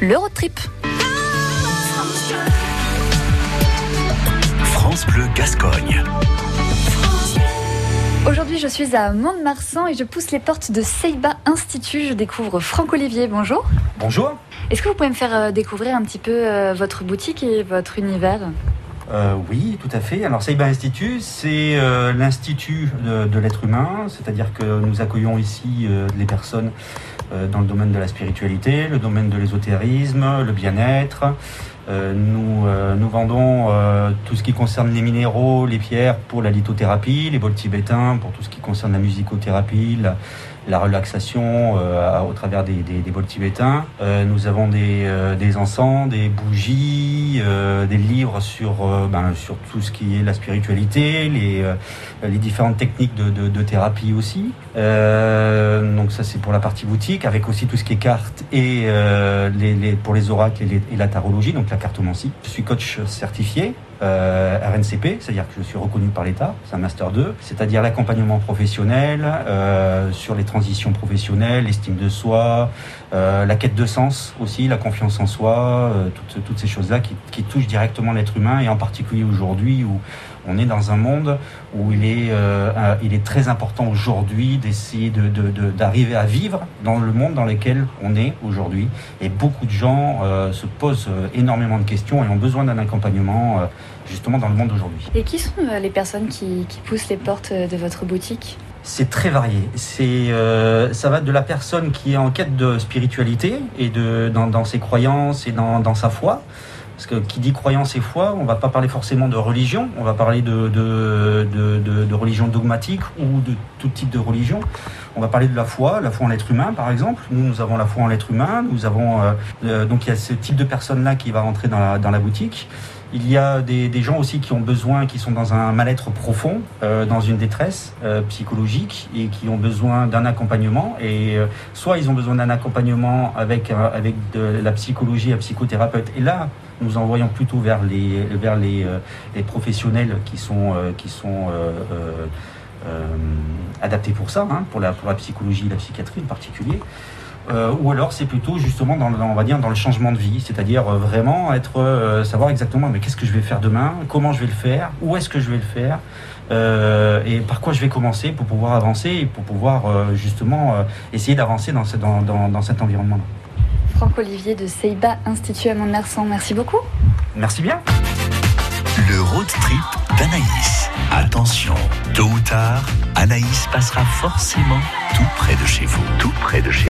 le road trip. France Bleu Gascogne. Aujourd'hui, je suis à Mont-de-Marsan et je pousse les portes de Seiba Institut. Je découvre Franck Olivier. Bonjour. Bonjour. Est-ce que vous pouvez me faire euh, découvrir un petit peu euh, votre boutique et votre univers? Euh, oui, tout à fait. Alors, Seiba Institut, c'est euh, l'institut de, de l'être humain, c'est-à-dire que nous accueillons ici euh, les personnes dans le domaine de la spiritualité, le domaine de l'ésotérisme, le bien-être. Euh, nous, euh, nous vendons euh, tout ce qui concerne les minéraux, les pierres pour la lithothérapie, les bols tibétains pour tout ce qui concerne la musicothérapie, la, la relaxation euh, au travers des, des, bols tibétains. Euh, nous avons des, euh, encens, des bougies, euh, des livres sur, euh, ben, sur tout ce qui est la spiritualité, les, euh, différentes techniques de thérapie aussi. Donc ça c'est pour la partie boutique, avec aussi tout ce qui est cartes et euh, pour les oracles et, la tarologie, donc la cartomancie. Je suis coach certifié euh, RNCP, c'est-à-dire que je suis reconnu par l'État, c'est un master 2, c'est-à-dire l'accompagnement professionnel, euh, sur les transitions professionnelles, l'estime de soi, la quête de sens aussi, la confiance en soi, toutes, ces choses-là qui, touchent directement l'être humain et en particulier aujourd'hui où on est dans un monde où il est, très important aujourd'hui d'essayer d'arriver à vivre dans le monde dans lequel on est aujourd'hui. Et beaucoup de gens euh, se posent énormément de questions et ont besoin d'un accompagnement euh, justement dans le monde d'aujourd'hui. Et qui sont euh, les personnes qui, qui, poussent les portes de votre boutique? C'est très varié. C'est, euh, ça va de la personne qui est en quête de spiritualité et de, dans, dans ses croyances et dans, dans sa foi. Parce que qui dit croyance et foi, on va pas parler forcément de religion, on va parler de, de, de, religion dogmatique ou de tout type de religion. On va parler de la foi, la foi en l'être humain par exemple. Nous, nous avons la foi en l'être humain. Nous avons euh, donc il y a ce type de personne là qui va rentrer dans la boutique. Il y a des, gens aussi qui ont besoin, qui sont dans un mal-être profond, euh, dans une détresse euh, psychologique et qui ont besoin d'un accompagnement. Et euh, soit ils ont besoin d'un accompagnement avec, avec de la psychologie, un psychothérapeute. Et là, nous envoyons plutôt vers les, vers les, professionnels qui sont, qui sont adaptés pour ça, hein, pour, la, pour la psychologie et la psychiatrie en particulier. Euh, ou alors c'est plutôt justement dans, on va dire dans le changement de vie, c'est-à-dire euh, vraiment être euh, savoir exactement mais qu'est-ce que je vais faire demain, comment je vais le faire, où est-ce que je vais le faire et par quoi je vais commencer pour pouvoir avancer et pour pouvoir justement essayer d'avancer dans, ce, dans, dans, dans, cet environnement-là. Franck Olivier de Seiba Institut à Mont-de-Marsan, merci beaucoup. Merci bien. Le road trip d'Anaïs. Attention, tôt ou tard, Anaïs passera forcément tout près de chez vous, tout près de chez